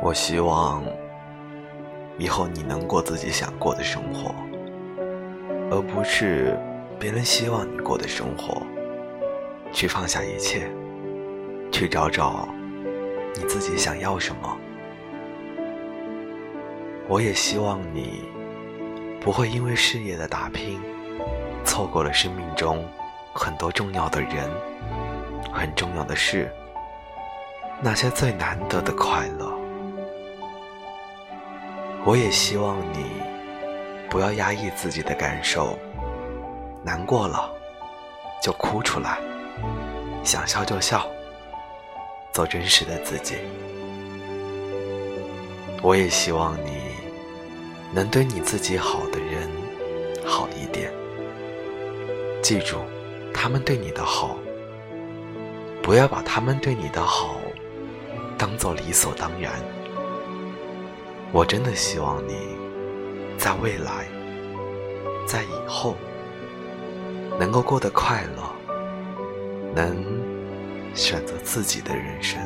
我希望以后你能过自己想过的生活，而不是别人希望你过的生活。去放下一切，去找找你自己想要什么。我也希望你不会因为事业的打拼，错过了生命中很多重要的人、很重要的事，那些最难得的快乐。我也希望你不要压抑自己的感受，难过了就哭出来。想笑就笑，做真实的自己。我也希望你能对你自己好的人好一点。记住，他们对你的好，不要把他们对你的好当做理所当然。我真的希望你在未来，在以后，能够过得快乐。能选择自己的人生。